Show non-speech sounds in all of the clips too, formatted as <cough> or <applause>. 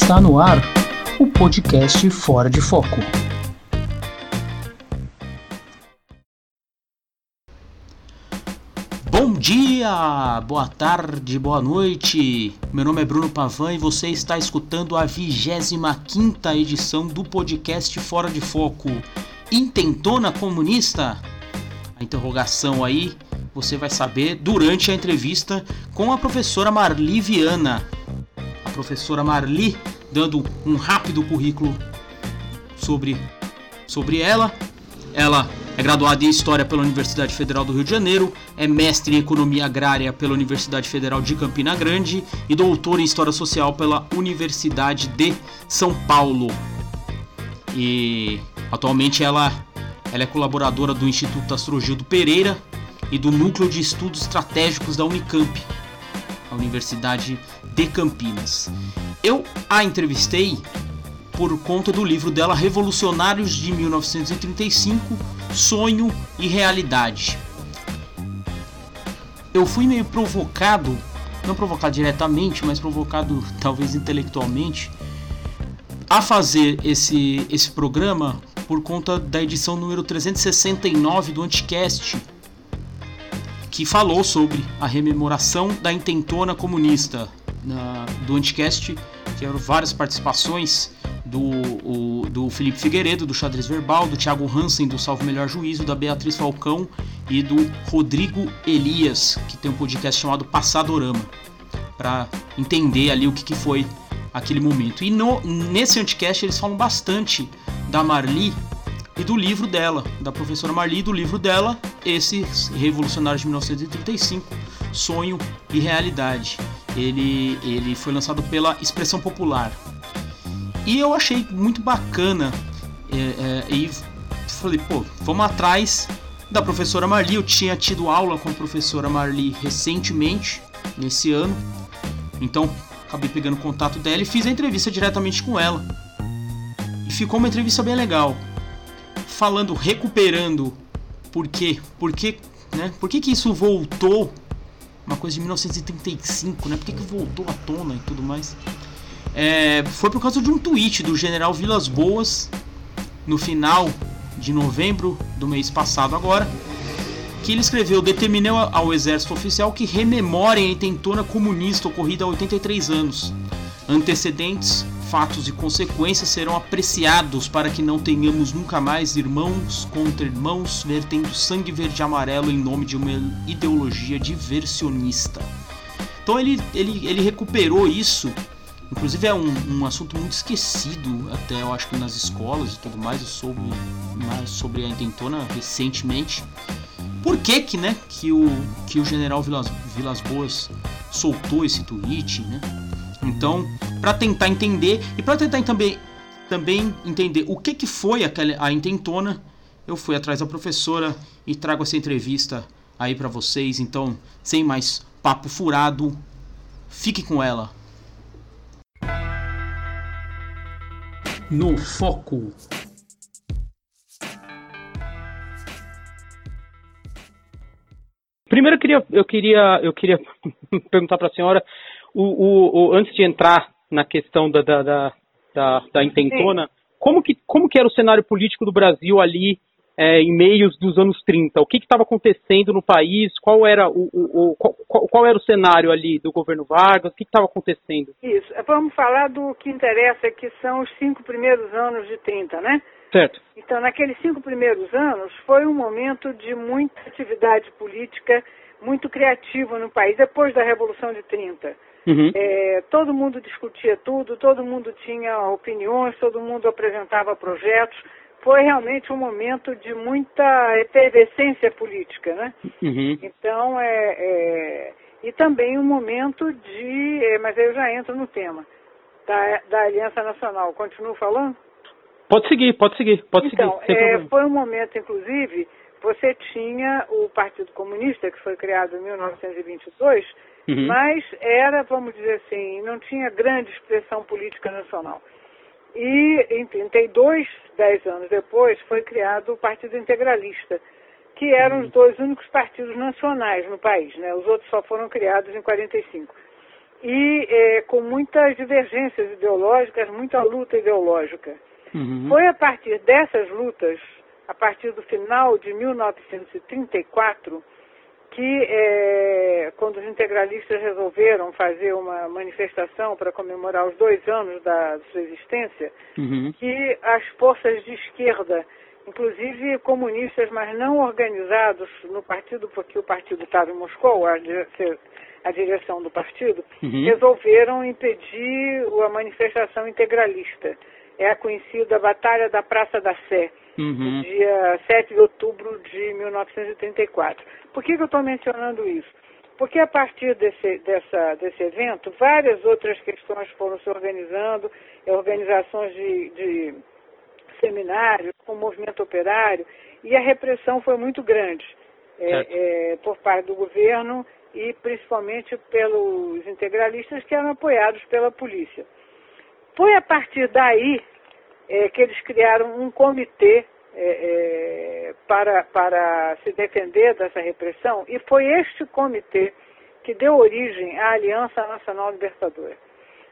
Está no ar o podcast Fora de Foco. Bom dia, boa tarde, boa noite. Meu nome é Bruno Pavan e você está escutando a 25 edição do podcast Fora de Foco. Intentona comunista? A interrogação aí você vai saber durante a entrevista com a professora Marli Viana. Professora Marli dando um rápido currículo sobre, sobre ela. Ela é graduada em História pela Universidade Federal do Rio de Janeiro, é mestre em Economia Agrária pela Universidade Federal de Campina Grande e doutora em História Social pela Universidade de São Paulo. E atualmente ela, ela é colaboradora do Instituto Astrogildo Pereira e do Núcleo de Estudos Estratégicos da Unicamp, a Universidade de Campinas. Eu a entrevistei por conta do livro dela Revolucionários de 1935, Sonho e Realidade. Eu fui meio provocado, não provocado diretamente, mas provocado talvez intelectualmente, a fazer esse, esse programa por conta da edição número 369 do Anticast, que falou sobre a rememoração da intentona comunista na, do Anticast, que eram várias participações do, o, do Felipe Figueiredo, do Xadrez Verbal, do Thiago Hansen, do Salvo Melhor Juízo, da Beatriz Falcão e do Rodrigo Elias, que tem um podcast chamado Passadorama, para entender ali o que, que foi aquele momento. E no, nesse Anticast eles falam bastante da Marli e do livro dela, da professora Marli, do livro dela, esses Revolucionários de 1935, Sonho e Realidade. Ele, ele foi lançado pela Expressão Popular. E eu achei muito bacana é, é, e falei, pô, vamos atrás da professora Marli. Eu tinha tido aula com a professora Marli recentemente, nesse ano, então acabei pegando contato dela e fiz a entrevista diretamente com ela. E ficou uma entrevista bem legal falando, recuperando por quê? Por que, né? Por que, que isso voltou? Uma coisa de 1935, né? Por que, que voltou à tona e tudo mais? É, foi por causa de um tweet do general Vilas Boas no final de novembro do mês passado agora que ele escreveu determinou ao exército oficial que rememorem a intentona comunista ocorrida há 83 anos antecedentes fatos e consequências serão apreciados para que não tenhamos nunca mais irmãos contra irmãos vertendo sangue verde e amarelo em nome de uma ideologia diversionista. Então ele, ele, ele recuperou isso. Inclusive é um, um assunto muito esquecido, até eu acho que nas escolas e tudo mais, eu soube mais sobre a intentona recentemente. Por que que, né, que o, que o general Vilas, Vilas Boas soltou esse tweet, né? Então, para tentar entender e para tentar também também entender o que que foi aquela a intentona, eu fui atrás da professora e trago essa entrevista aí para vocês. Então, sem mais papo furado, fique com ela. No foco. Primeiro eu queria eu queria eu queria <laughs> perguntar para a senhora o, o, o, antes de entrar na questão da, da, da, da, da intentona, como que, como que era o cenário político do Brasil ali é, em meios dos anos 30? O que estava acontecendo no país? Qual era o, o, o qual, qual, era o cenário ali do governo Vargas? O que estava acontecendo? Isso. Vamos falar do que interessa, que são os cinco primeiros anos de 30, né? Certo. Então, naqueles cinco primeiros anos, foi um momento de muita atividade política, muito criativa no país, depois da Revolução de 30. Uhum. É, todo mundo discutia tudo, todo mundo tinha opiniões, todo mundo apresentava projetos. Foi realmente um momento de muita efervescência política, né? Uhum. Então, é, é, e também um momento de, é, mas aí eu já entro no tema, da, da Aliança Nacional. Continuo falando? Pode seguir, pode seguir, pode então, seguir. É, foi um momento, inclusive, você tinha o Partido Comunista, que foi criado em 1922, Uhum. Mas era, vamos dizer assim, não tinha grande expressão política nacional. E em 32, dez anos depois, foi criado o Partido Integralista, que eram uhum. os dois únicos partidos nacionais no país, né? Os outros só foram criados em 45. e é, com muitas divergências ideológicas, muita luta ideológica. Uhum. Foi a partir dessas lutas, a partir do final de 1934, que é, quando os integralistas resolveram fazer uma manifestação para comemorar os dois anos da sua existência, uhum. que as forças de esquerda, inclusive comunistas, mas não organizados no partido, porque o partido estava em Moscou, a, a direção do partido, uhum. resolveram impedir a manifestação integralista. É a conhecida Batalha da Praça da Sé, uhum. dia 7 de outubro de 1934. Por que, que eu estou mencionando isso? Porque a partir desse, dessa, desse evento, várias outras questões foram se organizando, organizações de, de seminários, com o movimento operário, e a repressão foi muito grande é, é, por parte do governo e principalmente pelos integralistas que eram apoiados pela polícia. Foi a partir daí é, que eles criaram um comitê é, é, para, para se defender dessa repressão e foi este comitê que deu origem à Aliança Nacional Libertadora.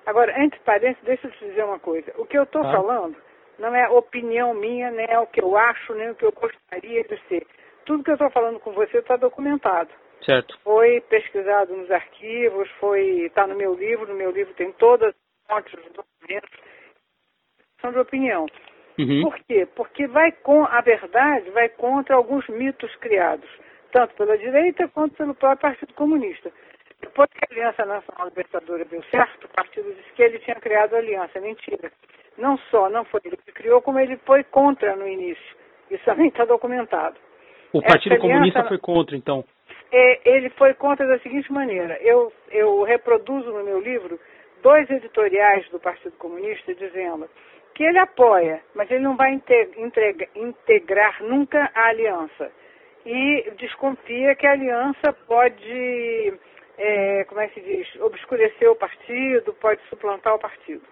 Agora, entre parênteses, deixa eu te dizer uma coisa. O que eu estou ah. falando não é opinião minha, nem é o que eu acho, nem o que eu gostaria de ser. Tudo que eu estou falando com você está documentado. Certo. Foi pesquisado nos arquivos, foi está no meu livro, no meu livro tem todas as fontes, os documentos, são de opinião. Uhum. Por quê? Porque vai com a verdade vai contra alguns mitos criados, tanto pela direita quanto pelo próprio Partido Comunista. Depois que a Aliança Nacional Libertadora deu certo, o partido disse que ele tinha criado a aliança. Mentira. Não só não foi ele que criou, como ele foi contra no início. Isso também está documentado. O Partido Comunista foi contra, então? É, ele foi contra da seguinte maneira. Eu, eu reproduzo no meu livro dois editoriais do Partido Comunista dizendo que ele apoia, mas ele não vai integra, integrar nunca a aliança. E desconfia que a aliança pode, é, como é que se diz, obscurecer o partido, pode suplantar o partido.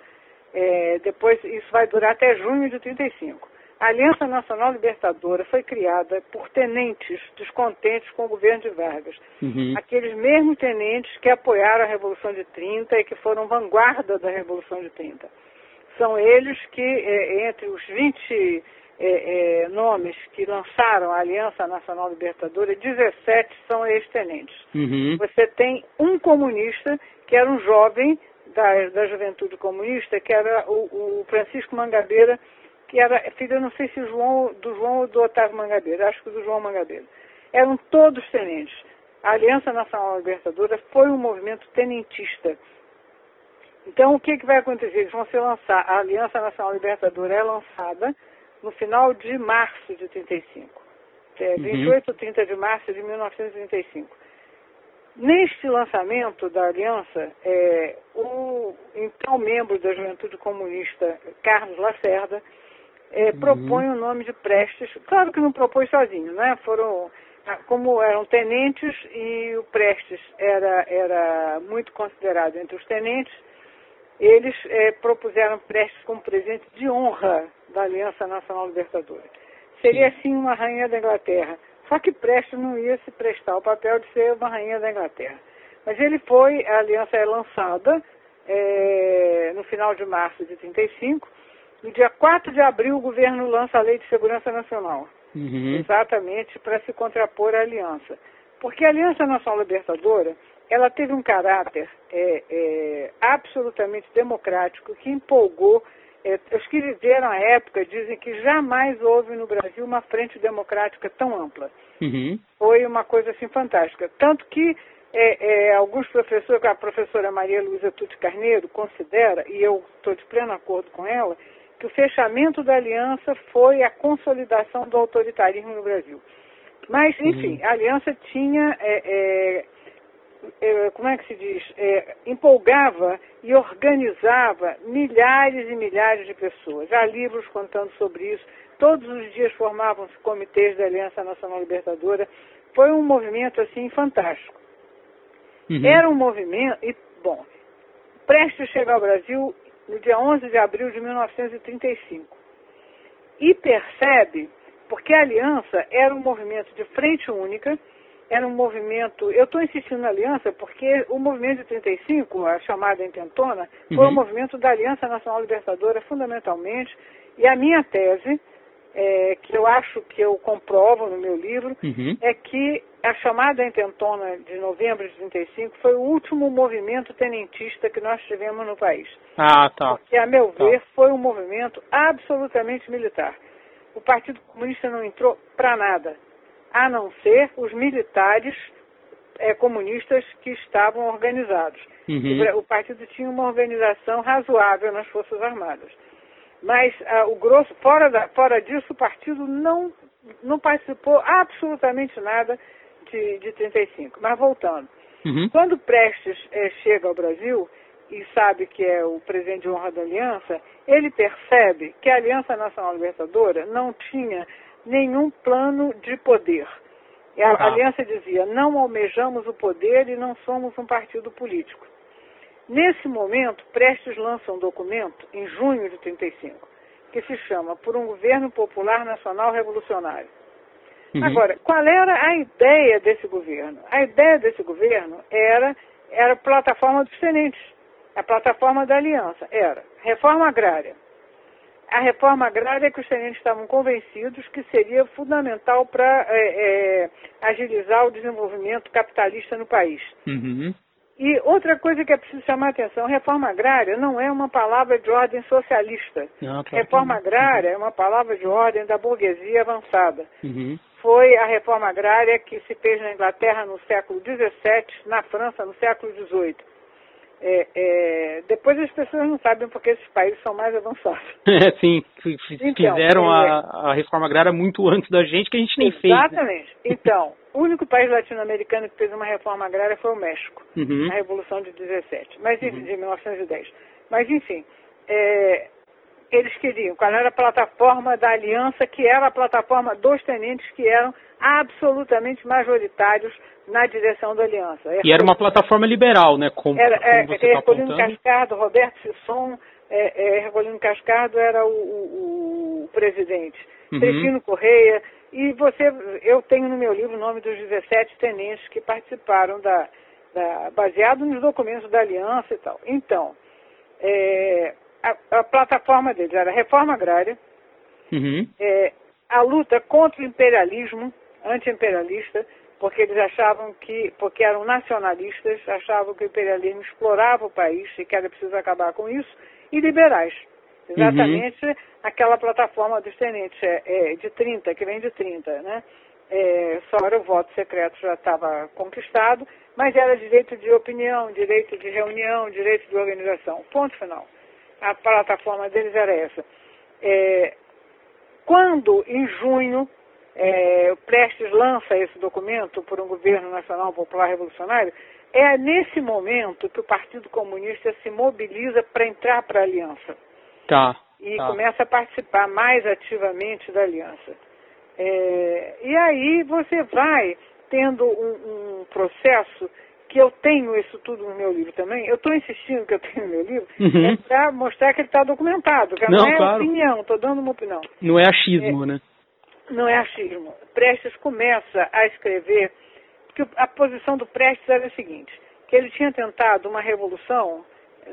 É, depois, isso vai durar até junho de 35. A Aliança Nacional Libertadora foi criada por tenentes descontentes com o governo de Vargas. Uhum. Aqueles mesmos tenentes que apoiaram a Revolução de 30 e que foram vanguarda da Revolução de 30. São eles que, é, entre os 20 é, é, nomes que lançaram a Aliança Nacional Libertadora, 17 são ex-tenentes. Uhum. Você tem um comunista, que era um jovem da, da juventude comunista, que era o, o Francisco Mangabeira, que era filho, não sei se João, do João ou do Otávio Mangabeira, acho que do João Mangabeira. Eram todos tenentes. A Aliança Nacional Libertadora foi um movimento tenentista então, o que, que vai acontecer? Eles vão se lançar, a Aliança Nacional Libertadora é lançada no final de março de 35, é, 28 ou 30 de março de 1935. Neste lançamento da aliança, é, o então membro da Juventude Comunista, Carlos Lacerda, é, uhum. propõe o nome de Prestes. Claro que não propôs sozinho, né? Foram, como eram tenentes e o Prestes era, era muito considerado entre os tenentes, eles é, propuseram Prestes como presente de honra da Aliança Nacional Libertadora. Seria assim uma rainha da Inglaterra. Só que Prestes não ia se prestar o papel de ser uma rainha da Inglaterra. Mas ele foi, a aliança é lançada é, no final de março de 35. No dia 4 de abril, o governo lança a Lei de Segurança Nacional. Uhum. Exatamente para se contrapor à aliança. Porque a Aliança Nacional Libertadora ela teve um caráter é, é, absolutamente democrático que empolgou. É, os que viveram a época dizem que jamais houve no Brasil uma frente democrática tão ampla. Uhum. Foi uma coisa assim fantástica. Tanto que é, é, alguns professores, a professora Maria Luísa Tuti Carneiro considera, e eu estou de pleno acordo com ela, que o fechamento da aliança foi a consolidação do autoritarismo no Brasil. Mas, enfim, uhum. a aliança tinha é, é, é, como é que se diz, é, empolgava e organizava milhares e milhares de pessoas. Há livros contando sobre isso. Todos os dias formavam-se comitês da Aliança Nacional Libertadora. Foi um movimento, assim, fantástico. Uhum. Era um movimento, e, bom, prestes a chegar ao Brasil no dia 11 de abril de 1935. E percebe, porque a Aliança era um movimento de frente única, era um movimento. Eu estou insistindo na aliança porque o movimento de 35, a chamada intentona, foi uhum. um movimento da Aliança Nacional Libertadora, fundamentalmente. E a minha tese, é, que eu acho que eu comprovo no meu livro, uhum. é que a chamada intentona de novembro de 35 foi o último movimento tenentista que nós tivemos no país. Ah, tá. Porque, a meu tá. ver, foi um movimento absolutamente militar. O Partido Comunista não entrou para nada a não ser os militares é, comunistas que estavam organizados. Uhum. O, partido tinha uma organização razoável nas Forças Armadas. Mas ah, o grosso, fora, da, fora disso, o partido não, não participou absolutamente nada de, de 35. Mas voltando. Uhum. Quando Prestes é, chega ao Brasil e sabe que é o presidente de honra da Aliança, ele percebe que a Aliança Nacional Libertadora não tinha nenhum plano de poder. A ah. aliança dizia: não almejamos o poder e não somos um partido político. Nesse momento, Prestes lança um documento, em junho de 35, que se chama Por um Governo Popular Nacional Revolucionário. Uhum. Agora, qual era a ideia desse governo? A ideia desse governo era, era a plataforma dos tenentes, a plataforma da aliança. Era reforma agrária, a reforma agrária que os tenentes estavam convencidos que seria fundamental para é, é, agilizar o desenvolvimento capitalista no país. Uhum. E outra coisa que é preciso chamar a atenção, reforma agrária não é uma palavra de ordem socialista. Não, reforma agrária é uma palavra de ordem da burguesia avançada. Uhum. Foi a reforma agrária que se fez na Inglaterra no século XVII, na França no século XVIII. É, é, depois as pessoas não sabem porque esses países são mais avançados. <laughs> É, sim, então, fizeram a, é. a, reforma agrária muito antes da gente, que a gente nem exatamente. fez. Né? Exatamente. Né? Então, o único país latino-americano que fez uma reforma agrária foi o México, uhum. na Revolução de 17, mas, uhum. de 1910. Mas, enfim, é, eles queriam, qual era a plataforma da aliança, que era a plataforma dos tenentes que eram absolutamente majoritários na direção da aliança. E era uma plataforma liberal, né? Como, era, como é, você é, tá Cascardo, Roberto Sisson, é, é, Ercolino Cascardo era o, o, o presidente. Uhum. Cristina Correia, e você, eu tenho no meu livro o nome dos 17 tenentes que participaram da, da baseado nos documentos da aliança e tal. Então, é, a, a, plataforma deles era a reforma agrária, uhum. é, a luta contra o imperialismo, anti-imperialista, porque eles achavam que, porque eram nacionalistas, achavam que o imperialismo explorava o país e que era preciso acabar com isso, e liberais. Exatamente uhum. aquela plataforma dos tenentes é, é, de 30, que vem de 30, né? É, só era o voto secreto já estava conquistado, mas era direito de opinião, direito de reunião, direito de organização. Ponto final. A plataforma deles era essa. É, quando, em junho, é, o Prestes lança esse documento por um governo nacional popular revolucionário, é nesse momento que o Partido Comunista se mobiliza para entrar para a aliança. Tá. E tá. começa a participar mais ativamente da aliança. É, e aí você vai tendo um, um, processo que eu tenho isso tudo no meu livro também. Eu estou insistindo que eu tenho no meu livro uhum. é para mostrar que ele está documentado, que não, não é claro. opinião, estou dando uma opinião. Não é achismo, é, né? não é achismo. Prestes começa a escrever, que a posição do Prestes era a seguinte, que ele tinha tentado uma revolução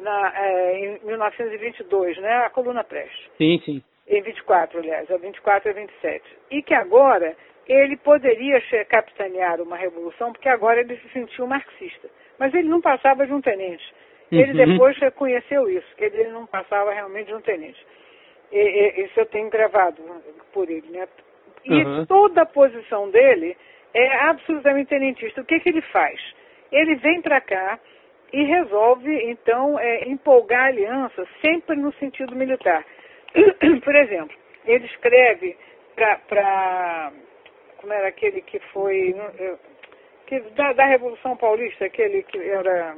na, é, em 1922, né, a coluna Prestes. Sim, sim. Em 24, aliás, a 24 e 27. E que agora ele poderia capitanear uma revolução, porque agora ele se sentiu marxista. Mas ele não passava de um tenente. Ele uhum. depois reconheceu isso, que ele não passava realmente de um tenente. E, e, isso eu tenho gravado por ele, né? E uhum. toda a posição dele é absolutamente tenentista. O que, que ele faz? Ele vem para cá e resolve, então, é, empolgar a aliança sempre no sentido militar. <clears throat> Por exemplo, ele escreve para. Como era aquele que foi. Que, da, da, Revolução Paulista, aquele que era.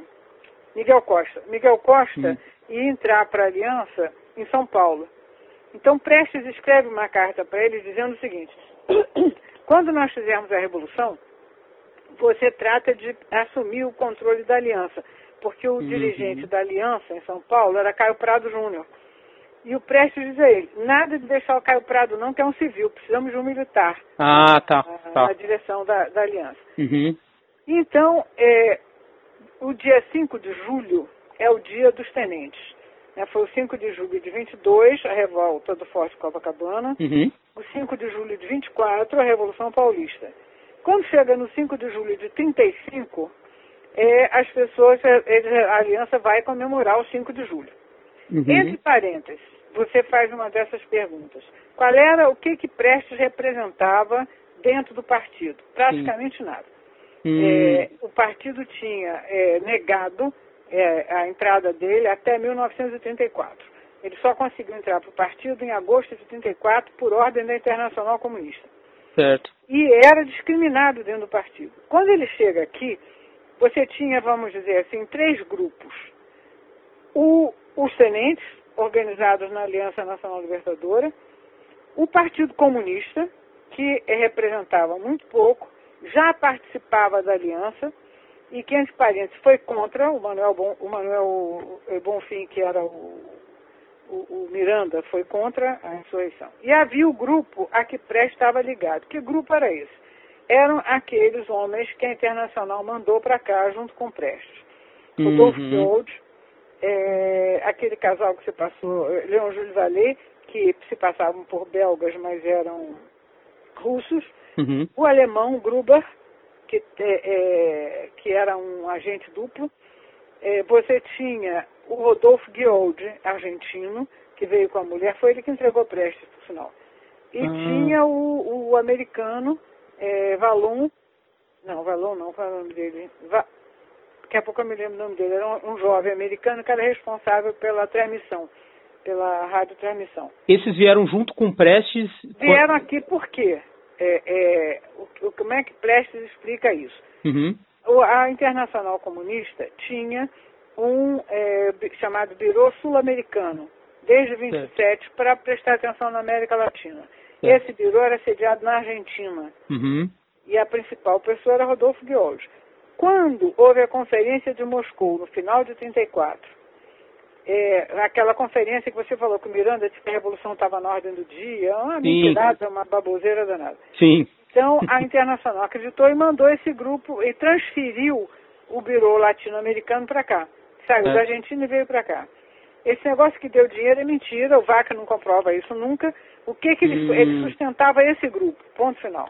Miguel Costa. Miguel Costa uhum. ia entrar para a aliança em São Paulo. Então Prestes escreve uma carta para ele dizendo o seguinte: <coughs> quando nós fizermos a revolução, você trata de assumir o controle da aliança, porque o uhum. dirigente da aliança em São Paulo era Caio Prado Júnior. E o Prestes diz a ele, nada de deixar o Caio Prado não, que é um civil, precisamos de um militar. Ah, tá. Na, tá. na direção da, da aliança. Uhum. Então, é, o dia 5 de julho é o dia dos tenentes. Né? Foi o 5 de julho de 22, a revolta do Forte Copacabana. Uhum. O 5 de julho de 24, a Revolução Paulista. Quando chega no 5 de julho de 35, é, as pessoas, é, a aliança vai comemorar o 5 de julho. Uhum. Entre parênteses, você faz uma dessas perguntas. Qual era o que que Prestes representava dentro do partido? Praticamente Sim. nada. Hum. É, o partido tinha é, negado é, a entrada dele até 1934. Ele só conseguiu entrar para o partido em agosto de 34 por ordem da Internacional Comunista. Certo. E era discriminado dentro do partido. Quando ele chega aqui, você tinha, vamos dizer assim, três grupos. O, os tenentes, organizados na Aliança Nacional Libertadora, o Partido Comunista, que representava muito pouco, já participava da aliança e que, entre parênteses, foi contra o Manuel, bon, o Manuel Bonfim, que era o, o, o, Miranda, foi contra a insurreição. E havia o grupo a que Prestes estava ligado. Que grupo era esse? Eram aqueles homens que a Internacional mandou para cá junto com Prestes. Uhum. Rodolfo Gold, é, aquele casal que você passou, Leon Júlio Vallée, que se passavam por belgas, mas eram russos, uhum. o alemão Gruber, que, é, é, que era um agente duplo, é, você tinha o Rodolfo Guiold, argentino, que veio com a mulher, foi ele que entregou Prestes, por sinal. E Ah. tinha o, o americano é, Valon, não, Valon não, qual é o nome dele? Va, daqui a pouco eu me lembro o nome dele, era um, um jovem americano que era responsável pela transmissão, pela radiotransmissão. Esses vieram junto com Prestes. Vieram aqui por quê? É, é, o, como é que Prestes explica isso? Uhum. O- a Internacional Comunista tinha um é, chamado Biro Sul-Americano, desde 27, para prestar atenção na América Latina. Esse biro era sediado na Argentina Uhum. e a principal pessoa era Rodolfo Guioldi. Quando houve a Conferência de Moscou, no final de 34, é, aquela conferência que você falou que o Miranda disse que a Revolução estava na ordem do dia, uma Sim. mentirada, uma baboseira danada. Sim. Então, a Internacional acreditou e mandou esse grupo e transferiu o Biro Latino-Americano para cá. Saiu É. da Argentina e veio para cá. Esse negócio que deu dinheiro é mentira, o Vaca não comprova isso nunca. O que, que ele, Hum. ele sustentava esse grupo, ponto final.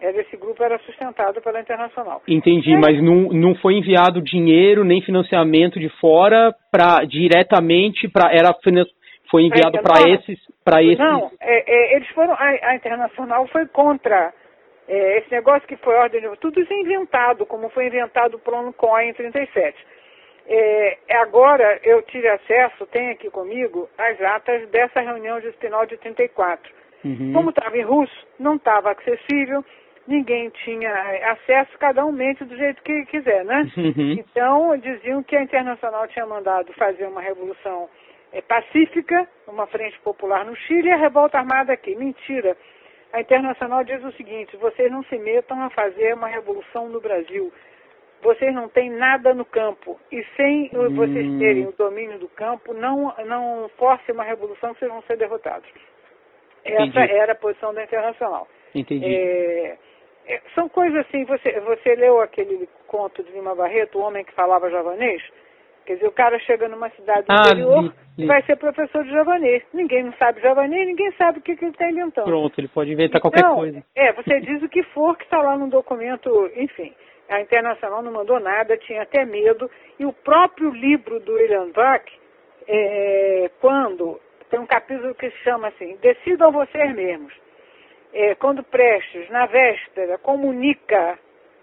Era, esse grupo era sustentado pela Internacional. Entendi, É. mas não, não foi enviado dinheiro nem financiamento de fora para diretamente para era foi enviado para esses para esses Não, é, é, eles foram, a, a Internacional foi contra é, esse negócio que foi ordem de... Tudo isso é inventado, como foi inventado o Plano em 37. É, agora eu tive acesso, tem aqui comigo, as atas dessa reunião de final de 34. Uhum. Como estava em russo, não estava acessível, ninguém tinha acesso, cada um mente do jeito que quiser, né? Uhum. Então, diziam que a Internacional tinha mandado fazer uma revolução eh, pacífica, uma frente popular no Chile e a revolta armada aqui. Mentira. A Internacional diz o seguinte, vocês não se metam a fazer uma revolução no Brasil. Vocês não têm nada no campo. E sem vocês Hum. terem o domínio do campo, não, não force uma revolução que vocês vão ser derrotados. Essa Entendi. era a posição da Internacional. Entendi. É, é, são coisas assim, você, você leu aquele conto de Lima Barreto, o homem que falava javanês? Quer dizer, o cara chega numa cidade do Ah, interior e vai ser professor de javanês. Ninguém não sabe javanês, ninguém sabe o que, que ele está inventando. Pronto, ele pode inventar qualquer Então, coisa. É, você diz o que for que está lá no documento, enfim. A Internacional não mandou nada, tinha até medo. E o próprio livro do William Bach, é, quando tem um capítulo que se chama assim, Decidam vocês mesmos. É, quando Prestes, na véspera, comunica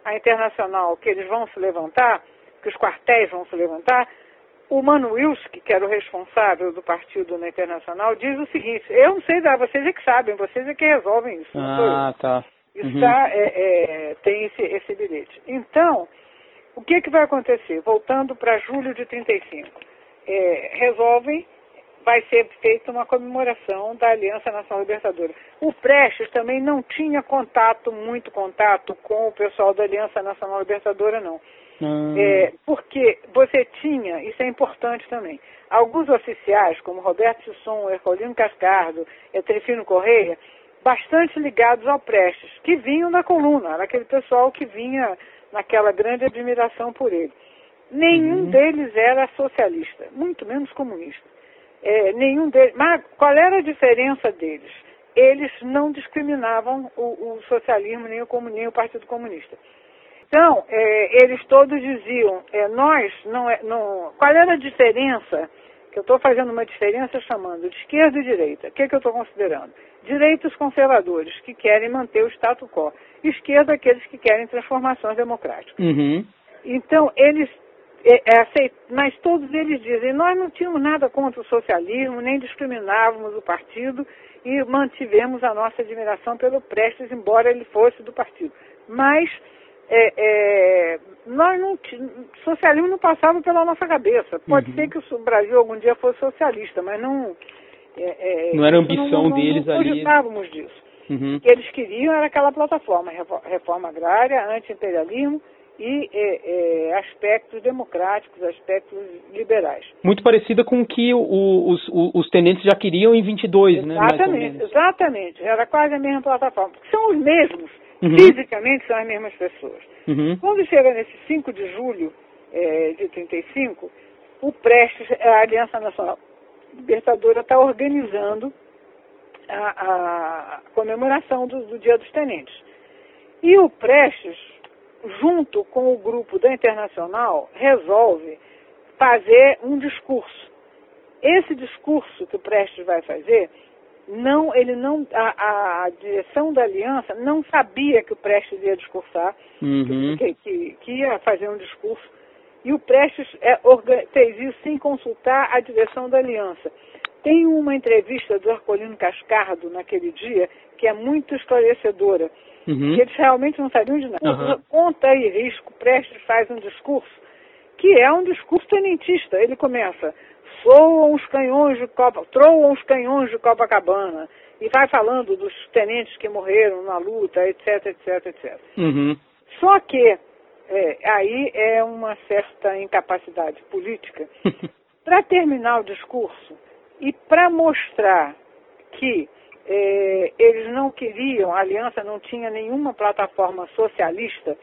à Internacional que eles vão se levantar, que os quartéis vão se levantar, o Manuilski, que era o responsável do partido na Internacional, diz o seguinte, eu não sei dar, vocês é que sabem, vocês é que resolvem isso. Ah, tá. Uhum. tá, é, é, tem esse, esse bilhete. Então, o que, que vai acontecer? Voltando para julho de 35, é, resolvem, vai ser feita uma comemoração da Aliança Nacional Libertadora. O Prestes também não tinha contato, muito contato com o pessoal da Aliança Nacional Libertadora, não. Hum. É, porque você tinha, isso é importante também, alguns oficiais, como Roberto Sisson, Ercolino Cascardo, Etrefino Correia, bastante ligados ao Prestes, que vinham da coluna, era aquele pessoal que vinha naquela grande admiração por ele. Nenhum uhum. deles era socialista, muito menos comunista. É, nenhum deles. Mas qual era a diferença deles? Eles não discriminavam o, o socialismo nem o, nem o Partido Comunista. Então, é, eles todos diziam, é, nós não, é, não. Qual era a diferença? Que eu estou fazendo uma diferença chamando de esquerda e direita. O que, que eu estou considerando? Direitos conservadores, que querem manter o status quo. Esquerda, aqueles que querem transformações democráticas. Uhum. Então, eles mas todos eles dizem, nós não tínhamos nada contra o socialismo, nem discriminávamos o partido e mantivemos a nossa admiração pelo Prestes, embora ele fosse do partido. Mas é, é, nós não socialismo não passava pela nossa cabeça. Pode uhum. ser que o Brasil algum dia fosse socialista, mas não. É, é não era ambição não, não, deles não ali. Não disso. Uhum. O que eles queriam era aquela plataforma, reforma agrária, anti-imperialismo e é, é, aspectos democráticos, aspectos liberais. Muito parecida com o que o, os, os, tenentes já queriam em 22, exatamente, né? Exatamente, exatamente. Era quase a mesma plataforma. São os mesmos, uhum. fisicamente são as mesmas pessoas. Uhum. Quando chega nesse 5 de julho é, de 35, o Prestes, a Aliança Nacional Libertadora está organizando a, a comemoração do, do Dia dos Tenentes. E o Prestes junto com o grupo da Internacional, resolve fazer um discurso. Esse discurso que o Prestes vai fazer, não, ele não, a, a direção da aliança não sabia que o Prestes ia discursar, uhum. que, que, que, ia fazer um discurso, e o Prestes é, fez isso sem consultar a direção da aliança. Tem uma entrevista do Arcolino Cascardo naquele dia que é muito esclarecedora Uhum. eles realmente não sabiam de nada. Uhum. Conta e risco, Prestes faz um discurso que é um discurso tenentista. Ele começa, soam os canhões de Copa, troam os canhões de Copacabana, e vai falando dos tenentes que morreram na luta, etc, etc, etc. Uhum. Só que é, aí é uma certa incapacidade política. <laughs> para terminar o discurso e para mostrar que é, eles não queriam, a aliança não tinha nenhuma plataforma socialista,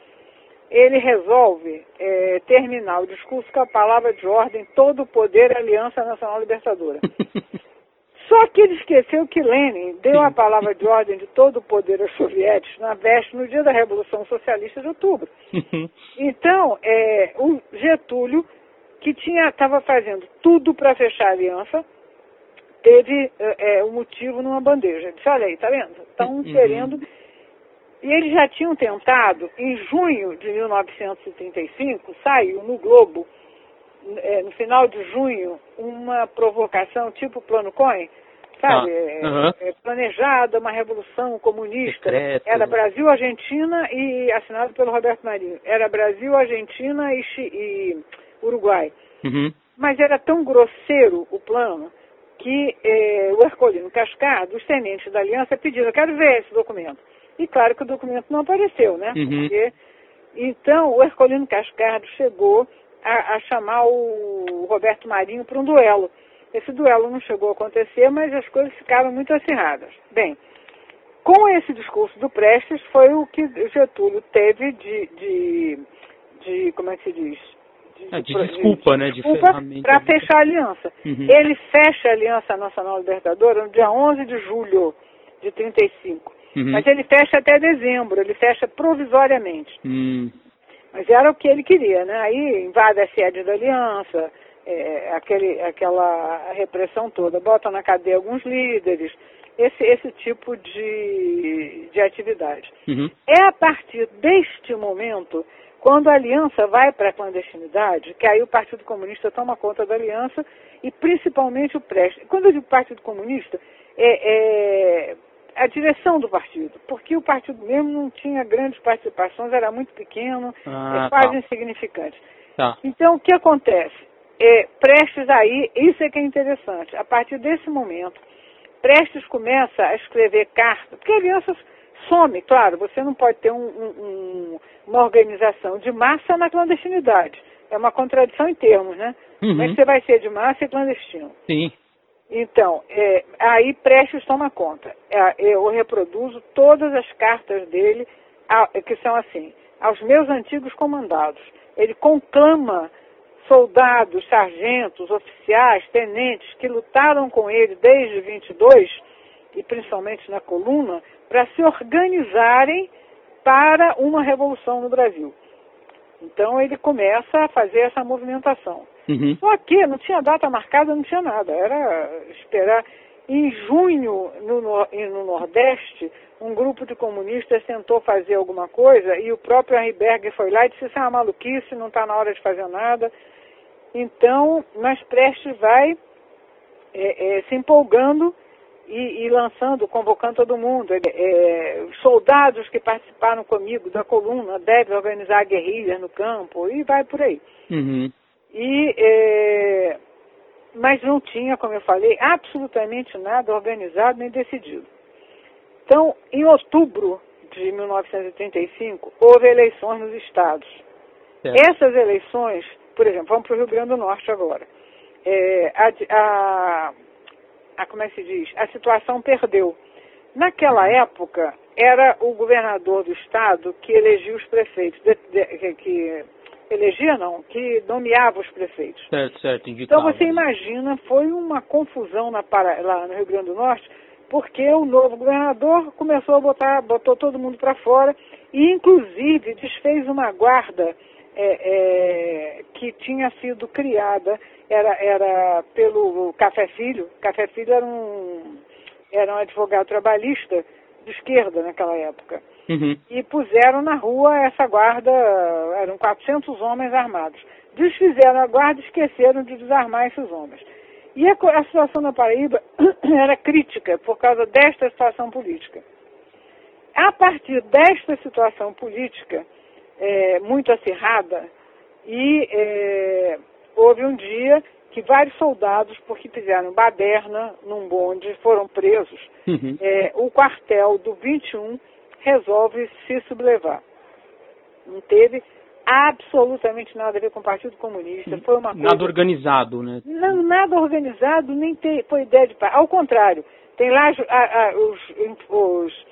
ele resolve é, terminar o discurso com a palavra de ordem, todo o poder Aliança Nacional Libertadora. <laughs> Só que ele esqueceu que Lenin deu a palavra de ordem de todo o poder aos soviéticos na veste no dia da Revolução Socialista de outubro. <laughs> Então, é, o Getúlio, que estava fazendo tudo para fechar a aliança, teve é, é, um motivo numa bandeja. Ele disse, olha aí, tá vendo? Estão uhum. querendo. E eles já tinham tentado, em junho de 1935, saiu no Globo, é, no final de junho, uma provocação tipo Plano Cohen, sabe? Ah, é, planejada, uma revolução comunista. Decreto. Era Brasil, Argentina e assinado pelo Roberto Marinho. Era Brasil, Argentina e, e Uruguai. Uhum. Mas era tão grosseiro o plano que eh, o Ercolino Cascardo, os tenentes da aliança, pediram, eu quero ver esse documento. E claro que o documento não apareceu, né? Uhum. Porque, então, o Ercolino Cascardo chegou a, a chamar o Roberto Marinho para um duelo. Esse duelo não chegou a acontecer, mas as coisas ficaram muito acirradas. Bem, com esse discurso do Prestes, foi o que Getúlio teve de, de, de como é que se diz? De, é, de desculpa, né? De desculpa para fechar a aliança. Uhum. Ele fecha a Aliança Nacional Libertadora no dia 11 de julho de 35. Uhum. Mas ele fecha até dezembro, ele fecha provisoriamente. Uhum. Mas era o que ele queria, né? Aí invade a sede da aliança, é, aquele, aquela repressão toda, bota na cadeia alguns líderes, esse, esse tipo de, de atividade. Uhum. É a partir deste momento quando a aliança vai para a clandestinidade, que aí o Partido Comunista toma conta da aliança e principalmente o Prestes. Quando eu digo Partido Comunista, é, é, a direção do partido, porque o partido mesmo não tinha grandes participações, era muito pequeno, ah, é quase tá. insignificante. Tá. Então, o que acontece? É, Prestes aí, isso é que é interessante, a partir desse momento, Prestes começa a escrever cartas, porque alianças some, claro, você não pode ter um, um, uma organização de massa na clandestinidade. É uma contradição em termos, né? Uhum. Como é que você vai ser de massa e clandestino? Sim. Então, é, aí Prestes toma conta. É, eu reproduzo todas as cartas dele, que são assim, aos meus antigos comandados. Ele conclama soldados, sargentos, oficiais, tenentes que lutaram com ele desde 22 e principalmente na coluna para se organizarem para uma revolução no Brasil. Então ele começa a fazer essa movimentação. Uhum. Só que não tinha data marcada, não tinha nada. Era esperar. Em junho, no, no, Nordeste, um grupo de comunistas tentou fazer alguma coisa e o próprio Henry Berger foi lá e disse: Isso é uma maluquice, não está na hora de fazer nada. Então, mas Prestes vai é, é, se empolgando e, e, lançando, convocando todo mundo. É, é, soldados que participaram comigo da coluna devem organizar guerrilhas no campo e vai por aí. Uhum. E, é, mas não tinha, como eu falei, absolutamente nada organizado nem decidido. Então, em outubro de 1935, houve eleições nos estados. Essas eleições por exemplo, vamos para o Rio Grande do Norte agora. É, a, a, a, como é que se diz? A situação perdeu. Naquela época, era o governador do estado que elegia os prefeitos, de, de, que elegia não, que nomeava os prefeitos. Certo, certo, Então você imagina, foi uma confusão na, lá no Rio Grande do Norte, porque o novo governador começou a botar, botou todo mundo para fora e inclusive desfez uma guarda é, é, que tinha sido criada, era, era pelo Café Filho. Café Filho era um, era um advogado trabalhista de esquerda naquela época. Uhum. E puseram na rua essa guarda, eram 400 homens armados. Desfizeram a guarda e esqueceram de desarmar esses homens. E a, a situação na Paraíba <clears throat> era crítica por causa desta situação política. A partir desta situação política, é, muito acirrada e é, houve um dia que vários soldados, porque fizeram baderna num bonde, foram presos. Uhum. É, o quartel do 21 resolve se sublevar. Não teve absolutamente nada a ver com o Partido Comunista. Foi uma coisa... Nada organizado, né? Não, nada organizado, nem te, foi ideia de... Ao contrário, tem lá a, a, os, os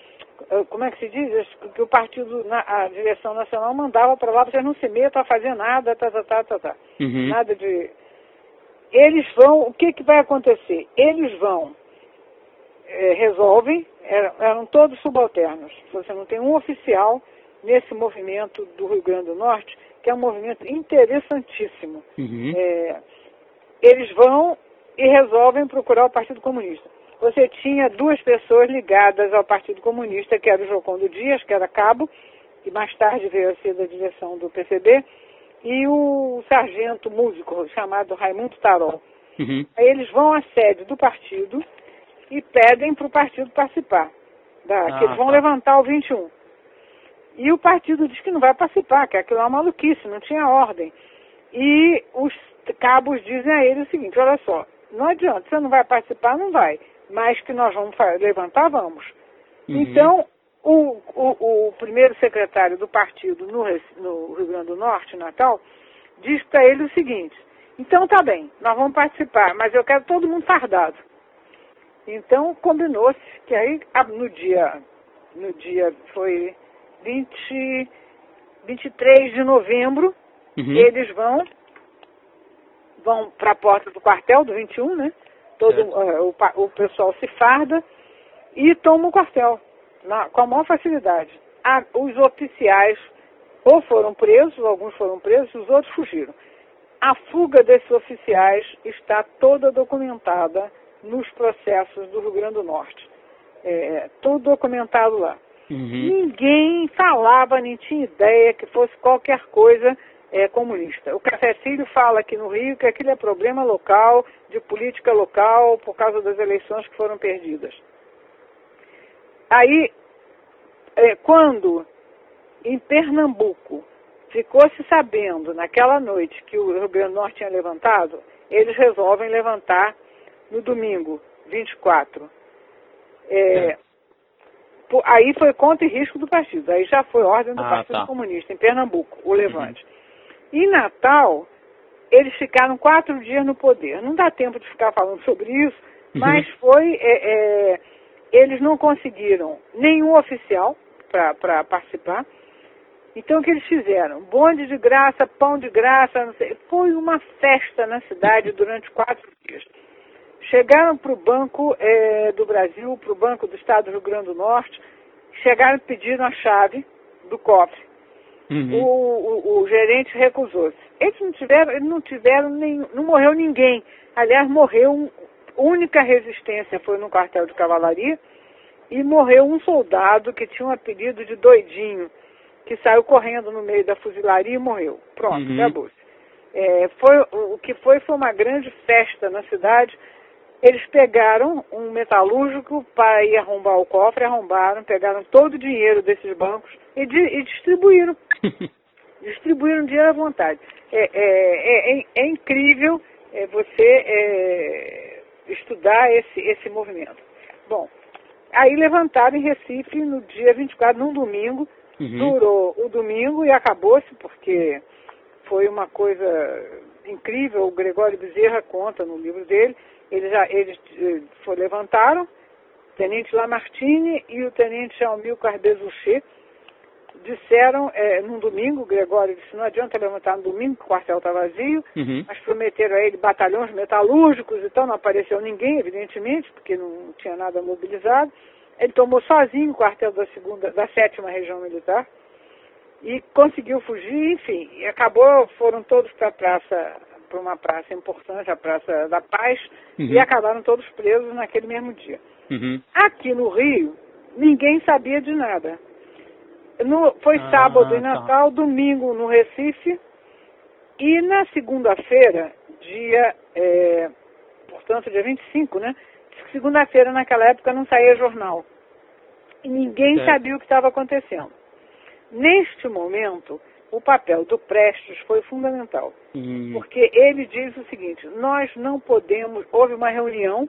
como é que se diz? Que o partido, a direção nacional mandava para lá, você não se meta a fazer nada, tá, tá, tá, tá, tá. Uhum. Nada de. Eles vão, o que, que vai acontecer? Eles vão, é, resolvem, eram, eram todos subalternos. Você não tem um oficial nesse movimento do Rio Grande do Norte, que é um movimento interessantíssimo. Uhum. É, eles vão e resolvem procurar o Partido Comunista você tinha duas pessoas ligadas ao Partido Comunista, que era o Jocondo Dias, que era cabo, e mais tarde veio a ser da direção do PCB, e o sargento músico chamado Raimundo Tarol. Uhum. Aí eles vão à sede do partido e pedem para o partido participar, da, ah, que eles vão tá. levantar o 21. E o partido diz que não vai participar, que aquilo é uma maluquice, não tinha ordem. E os cabos dizem a ele o seguinte, olha só, não adianta, você não vai participar, não vai mas que nós vamos levantar, vamos. Uhum. Então, o, o, o, primeiro secretário do partido no, no, Rio Grande do Norte, Natal, diz para ele o seguinte, então tá bem, nós vamos participar, mas eu quero todo mundo fardado. Então combinou-se que aí no dia, no dia foi 20, 23 de novembro, uhum. eles vão, vão para a porta do quartel do 21, né? todo uh, o, o, pessoal se farda e toma o quartel na, com a maior facilidade. A, os oficiais ou foram presos, alguns foram presos, os outros fugiram. A fuga desses oficiais está toda documentada nos processos do Rio Grande do Norte. É, tudo documentado lá. Uhum. Ninguém falava, nem tinha ideia que fosse qualquer coisa é, comunista. O Café Filho fala aqui no Rio que aquilo é problema local, de política local, por causa das eleições que foram perdidas. Aí, é, quando em Pernambuco ficou-se sabendo naquela noite que o Rio Grande do Norte tinha levantado, eles resolvem levantar no domingo 24. É, aí foi contra e risco do partido. Aí já foi ordem do ah, Partido tá. Comunista, em Pernambuco, o Levante. Uhum. Em Natal, eles ficaram quatro dias no poder. Não dá tempo de ficar falando sobre isso, uhum. mas foi. É, é, eles não conseguiram nenhum oficial para participar. Então o que eles fizeram? Bonde de graça, pão de graça, não sei. Foi uma festa na cidade durante quatro dias. Chegaram para o Banco é, do Brasil, para o Banco do Estado do Rio Grande do Norte, chegaram e pediram a chave do cofre. Uhum. O, o, o, gerente recusou-se. Eles não tiveram, eles não tiveram nem, não morreu ninguém. Aliás, morreu um, única resistência foi no quartel de cavalaria e morreu um soldado que tinha um apelido de doidinho, que saiu correndo no meio da fuzilaria e morreu. Pronto, uhum. acabou. É, foi, o que foi foi uma grande festa na cidade eles pegaram um metalúrgico para ir arrombar o cofre, arrombaram, pegaram todo o dinheiro desses bancos e, di e distribuíram. <laughs> distribuíram dinheiro à vontade. É, é, é, é incrível é, você é, estudar esse, esse movimento. Bom, aí levantaram em Recife no dia 24, num domingo. Uhum. Durou o domingo e acabou-se, porque foi uma coisa incrível. O Gregório Bezerra conta no livro dele eles, já, eles eh, foi, levantaram, o tenente Lamartine e o tenente Almilcar Bezuchet disseram, é, num domingo, o Gregório disse, não adianta levantar no domingo, que o quartel está vazio, uhum. mas prometeram a ele batalhões metalúrgicos, então não apareceu ninguém, evidentemente, porque não tinha nada mobilizado. Ele tomou sozinho o quartel da segunda, da sétima região militar e conseguiu fugir, enfim, e acabou, foram todos para a praça para uma praça importante, a Praça da Paz, uhum. e acabaram todos presos naquele mesmo dia. Uhum. Aqui no Rio, ninguém sabia de nada. No, foi ah, sábado em tá. Natal, tá. domingo no Recife, e na segunda-feira, dia, é, portanto, dia 25, né? Segunda-feira, naquela época, não saía jornal. E ninguém sabia o que estava acontecendo. Neste momento, o papel do Prestes foi fundamental. Uhum. Porque ele diz o seguinte, nós não podemos, houve uma reunião,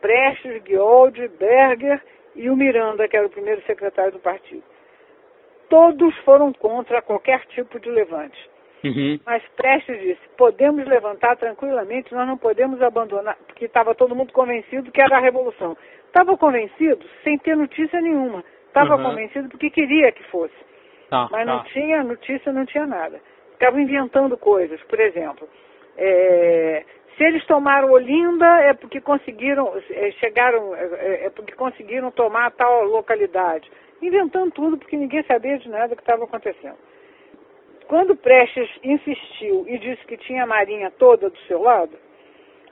Prestes, Guioldi, Berger e o Miranda, que era o primeiro secretário do partido. Todos foram contra qualquer tipo de levante. Uhum. Mas Prestes disse, podemos levantar tranquilamente, nós não podemos abandonar, porque estava todo mundo convencido que era a revolução. Estava convencido sem ter notícia nenhuma. Estava uhum. convencido porque queria que fosse. Tá, mas não tá. tinha notícia, não tinha nada. Ficavam inventando coisas, por exemplo. É, se eles tomaram Olinda é porque conseguiram, é, chegaram, é, é, é porque conseguiram tomar tal localidade. Inventando tudo porque ninguém sabia de nada que estava acontecendo. Quando Prestes insistiu e disse que tinha a marinha toda do seu lado,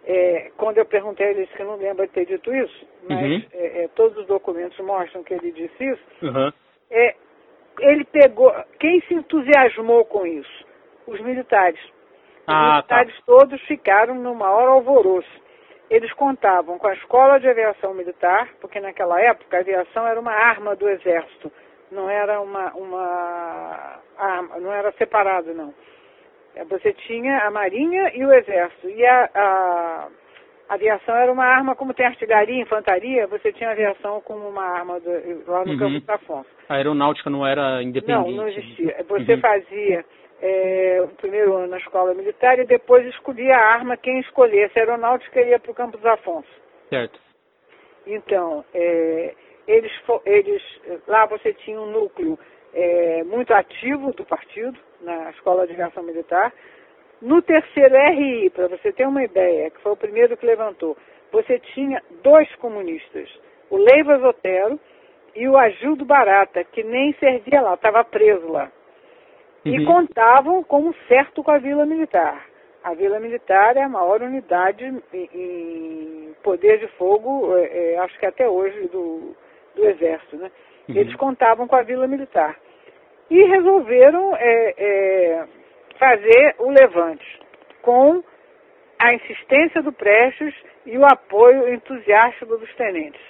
é, quando eu perguntei a ele, disse que não lembra de ter dito isso, mas uhum. é, é, todos os documentos mostram que ele disse isso. Uhum. Ele pegou. Quem se entusiasmou com isso? Os militares. Os ah, tá. militares tá. todos ficaram no maior alvoroço. Eles contavam com a escola de aviação militar, porque naquela época a aviação era uma arma do exército, não era uma, uma arma, não era separado não. Você tinha a marinha e o exército. E a, a a aviação era uma arma, como tem artilharia, infantaria, você tinha aviação como uma arma do, lá no uhum. Campo da Afonso. A aeronáutica não era independente? Não, não existia. Você uhum. fazia é, o primeiro ano na escola militar e depois escolhia a arma quem escolhesse. A aeronáutica ia para o Campo dos Afonso. Certo. Então, é, eles, eles, lá você tinha um núcleo é, muito ativo do partido, na Escola de Aviação Militar, no terceiro RI, para você ter uma ideia, que foi o primeiro que levantou, você tinha dois comunistas, o Leivas Otero e o Agildo Barata, que nem servia lá, estava preso lá. Uhum. E contavam como certo com a Vila Militar. A Vila Militar é a maior unidade em, poder de fogo, é, é, acho que até hoje, do, do Exército. Né? Uhum. Eles contavam com a Vila Militar. E resolveram é, é fazer o levante, com a insistência do Prestes e o apoio entusiástico dos tenentes.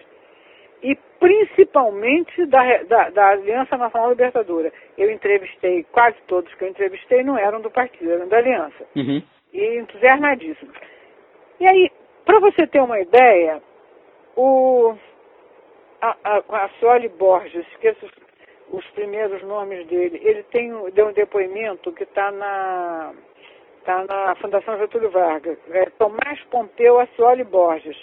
E principalmente da, da, da, Aliança Nacional Libertadora. Eu entrevistei, quase todos que eu entrevistei não eram do partido, eram da Aliança. Uhum. E entusiasmadíssimos. E aí, para você ter uma ideia, o, a, a, a Cioli Borges, esqueço os, os, primeiros nomes dele, ele tem, deu um depoimento que está na, tá na Fundação Getúlio Vargas, é Tomás Pompeu Acioli Borges.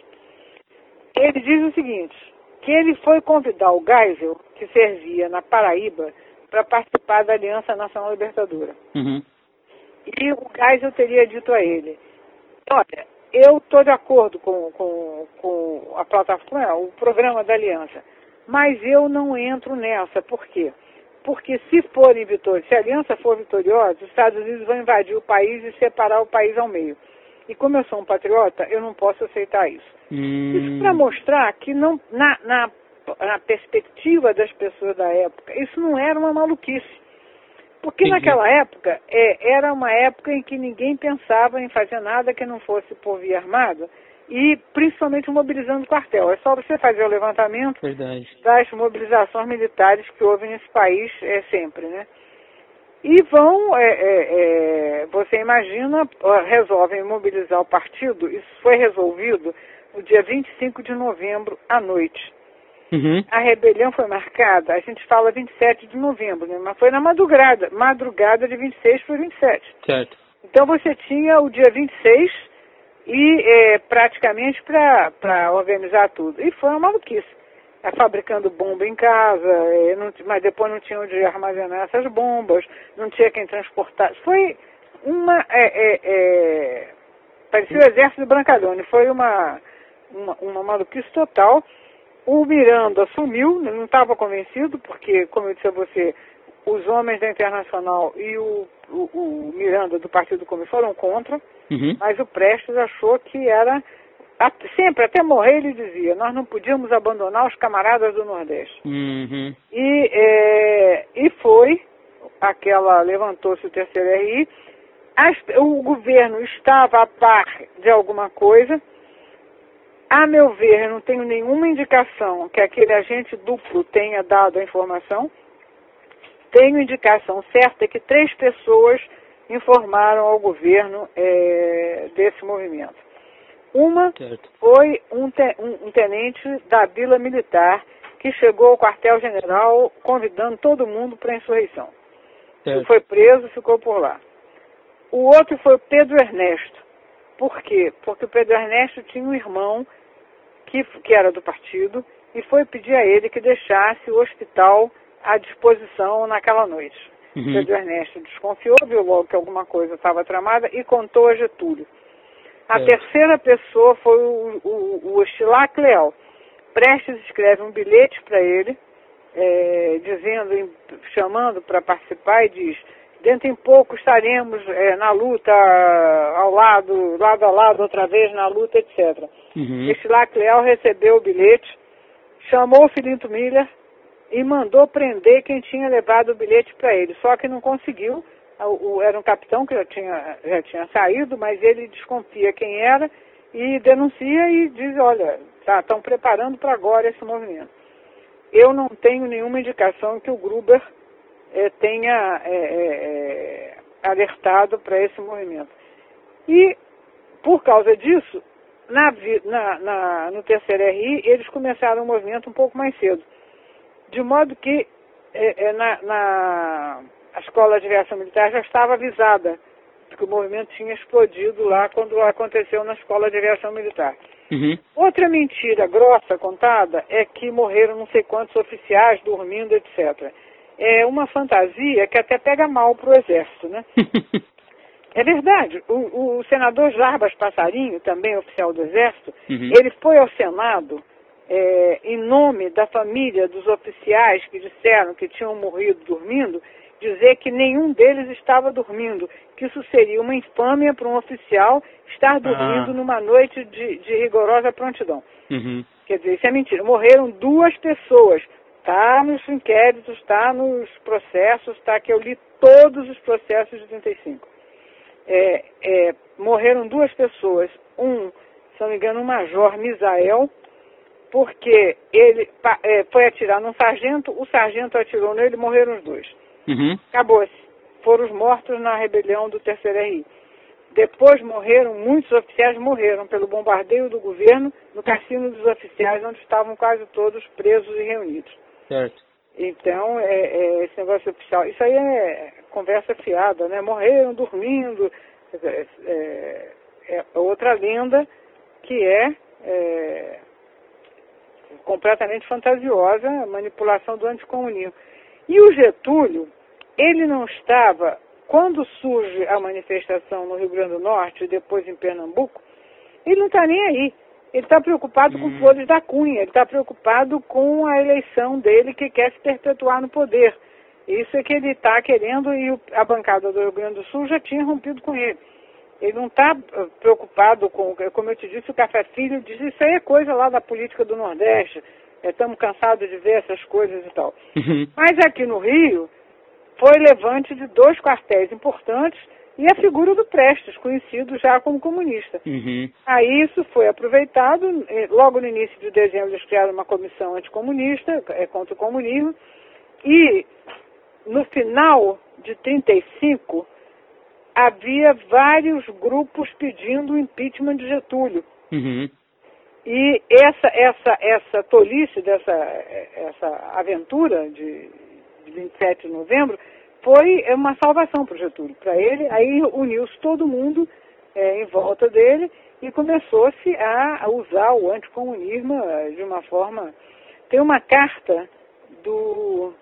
Ele diz o seguinte, que ele foi convidar o Geisel, que servia na Paraíba, para participar da Aliança Nacional Libertadora. Uhum. E o Geisel teria dito a ele, olha, eu estou de acordo com, com, com a plataforma, o programa da aliança, mas eu não entro nessa. Por quê? Porque se forem vitoriosos, se a aliança for vitoriosa, os Estados Unidos vão invadir o país e separar o país ao meio. E como eu sou um patriota, eu não posso aceitar isso. Hum. Isso para mostrar que não, na, na, na perspectiva das pessoas da época, isso não era uma maluquice. Porque Entendi. naquela época, é, era uma época em que ninguém pensava em fazer nada que não fosse por via armada e principalmente mobilizando o quartel. É só você fazer o levantamento Verdade. das mobilizações militares que houve nesse país é, sempre, né? E vão, é, é, é você imagina, resolvem mobilizar o partido, isso foi resolvido no dia 25 de novembro à noite. Uhum. A rebelião foi marcada, a gente fala 27 de novembro, né? mas foi na madrugada, madrugada de 26 para 27. Certo. Então você tinha o dia 26 e é, praticamente para organizar tudo. E foi uma maluquice. É, fabricando bomba em casa, é, não, mas depois não tinha onde armazenar essas bombas, não tinha quem transportar. Foi uma. É, é, é parecia o exército de Brancalhone, foi uma, uma, uma maluquice total. O Miranda assumiu, não estava convencido, porque, como eu disse a você, os homens da Internacional e o, o, o Miranda do Partido Comunista foram contra, uhum. mas o Prestes achou que era, sempre, até morrer ele dizia, nós não podíamos abandonar os camaradas do Nordeste. Uhum. E, é, e foi, aquela, levantou-se o terceiro RI, as, o governo estava a par de alguma coisa, a meu ver, não tenho nenhuma indicação que aquele agente duplo tenha dado a informação. Tenho indicação certa que três pessoas informaram ao governo é, desse movimento. Uma certo. foi um, te, um, um, tenente da Vila Militar que chegou ao quartel-general convidando todo mundo para a insurreição. Certo. Foi preso, ficou por lá. O outro foi o Pedro Ernesto. Por quê? Porque o Pedro Ernesto tinha um irmão que, que era do partido e foi pedir a ele que deixasse o hospital à disposição naquela noite. Uhum. Pedro Ernesto desconfiou, viu logo que alguma coisa estava tramada e contou a Getúlio. A é. terceira pessoa foi o, o, o Estilac Leal. Prestes escreve um bilhete para ele, é, dizendo, chamando para participar e diz Dentro em pouco estaremos é, na luta ao lado, lado a lado, outra vez na luta, etc. Uhum. Este Lacleal recebeu o bilhete, chamou o Filinto Miller e mandou prender quem tinha levado o bilhete para ele. Só que não conseguiu. O, o, era um capitão que já tinha, já tinha saído, mas ele desconfia quem era e denuncia e diz, olha, estão tá, preparando para agora esse movimento. Eu não tenho nenhuma indicação que o Gruber é, tenha é, é alertado para esse movimento. E, por causa disso, na, na, na, no terceiro RI, eles começaram o movimento um pouco mais cedo. De modo que é, é, na, na a escola de aviação militar já estava avisada que o movimento tinha explodido lá quando aconteceu na escola de aviação militar. Uhum. Outra mentira grossa contada é que morreram não sei quantos oficiais dormindo, etc é uma fantasia que até pega mal para o Exército, né? <laughs> é verdade. O, o, senador Jarbas Passarinho, também oficial do Exército, uhum. ele foi ao Senado é, em nome da família dos oficiais que disseram que tinham morrido dormindo, dizer que nenhum deles estava dormindo, que isso seria uma infâmia para um oficial estar dormindo ah. numa noite de, de rigorosa prontidão. Uhum. Quer dizer, isso é mentira. Morreram duas pessoas, Está nos inquéritos, está nos processos, está que eu li todos os processos de 35. É, é, morreram duas pessoas. Um, se não me engano, um major Misael, porque ele é, foi atirar num sargento, o sargento atirou nele e morreram os dois. Uhum. Acabou-se. Foram os mortos na rebelião do terceiro RI. Depois morreram, muitos oficiais morreram pelo bombardeio do governo no cassino dos oficiais, onde estavam quase todos presos e reunidos. Certo. Então, é, é, esse negócio oficial, isso aí é conversa fiada, né? Morreram dormindo, é, é, é outra lenda que é, é completamente fantasiosa, a manipulação do anticomunismo. E o Getúlio, ele não estava quando surge a manifestação no Rio Grande do Norte e depois em Pernambuco, ele não está nem aí. Ele está preocupado hum. com Flores da Cunha, ele está preocupado com a eleição dele que quer se perpetuar no poder. Isso é que ele está querendo e a bancada do Rio Grande do Sul já tinha rompido com ele. Ele não está uh, preocupado com, como eu te disse, o Café Filho diz, isso aí é coisa lá da política do Nordeste, estamos cansados de ver essas coisas e tal. Uhum. Mas aqui no Rio, foi levante de dois quartéis importantes e a figura do Prestes, conhecido já como comunista. Uhum. Aí isso foi aproveitado, logo no início de dezembro eles criaram uma comissão anticomunista, é, contra o comunismo, e no final de 35 havia vários grupos pedindo o impeachment de Getúlio. Uhum. E essa, essa, essa tolice dessa essa aventura de de 27 de novembro, foi uma salvação para o Getúlio. Para ele, aí uniu-se todo mundo é, em volta dele e começou-se a, usar o anticomunismo é, de uma forma. Tem uma carta do.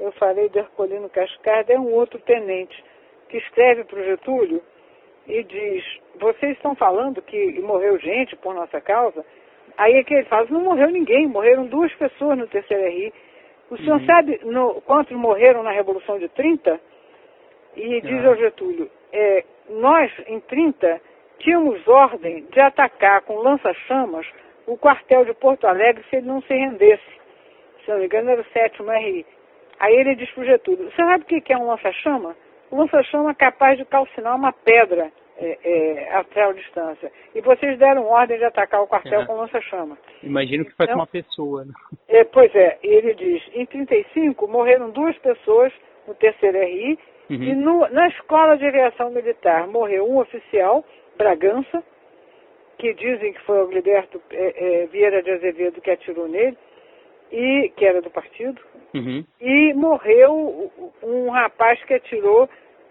Eu falei de Herculino Cascada, é um outro tenente, que escreve para o Getúlio e diz: Vocês estão falando que morreu gente por nossa causa? Aí é que ele fala: Não morreu ninguém, morreram duas pessoas no terceiro RI. O senhor uhum. sabe no, quantos morreram na Revolução de 30? E diz ah. ao Getúlio, é, nós, em 30, tínhamos ordem de atacar com lança-chamas o quartel de Porto Alegre se ele não se rendesse. Se não me engano, era o sétimo RI. Aí ele diz para o Getúlio, você sabe o que é um lança-chama? O lança-chama é capaz de calcinar uma pedra é, é, a tal distância. E vocês deram ordem de atacar o quartel é. com lança-chama. Imagino que foi então, com uma pessoa. Né? É, pois é, ele diz, em 35 morreram duas pessoas no terceiro RI uhum. e no, na escola de aviação militar morreu um oficial, Bragança, que dizem que foi o Gilberto é, é, Vieira de Azevedo que atirou nele, e que era do partido, uhum. e morreu um rapaz que atirou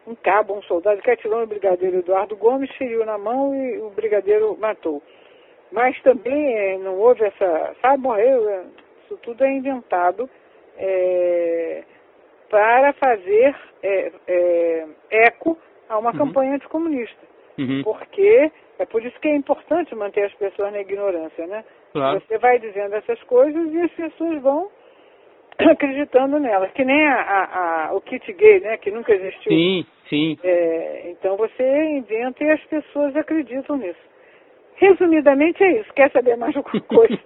um cabo, um soldado que atirou no brigadeiro Eduardo Gomes, feriu na mão e o brigadeiro matou. Mas também é, não houve essa, sabe, morreu, é, isso tudo é inventado é, para fazer é, é eco a uma uhum. campanha anticomunista. Uhum. Porque é por isso que é importante manter as pessoas na ignorância, né? Claro. Você vai dizendo essas coisas e as pessoas vão acreditando nela, que nem a, a, a, o kit gay, né, que nunca existiu. Sim, sim. É, então você inventa e as pessoas acreditam nisso. Resumidamente é isso. Quer saber mais alguma <laughs> coisa?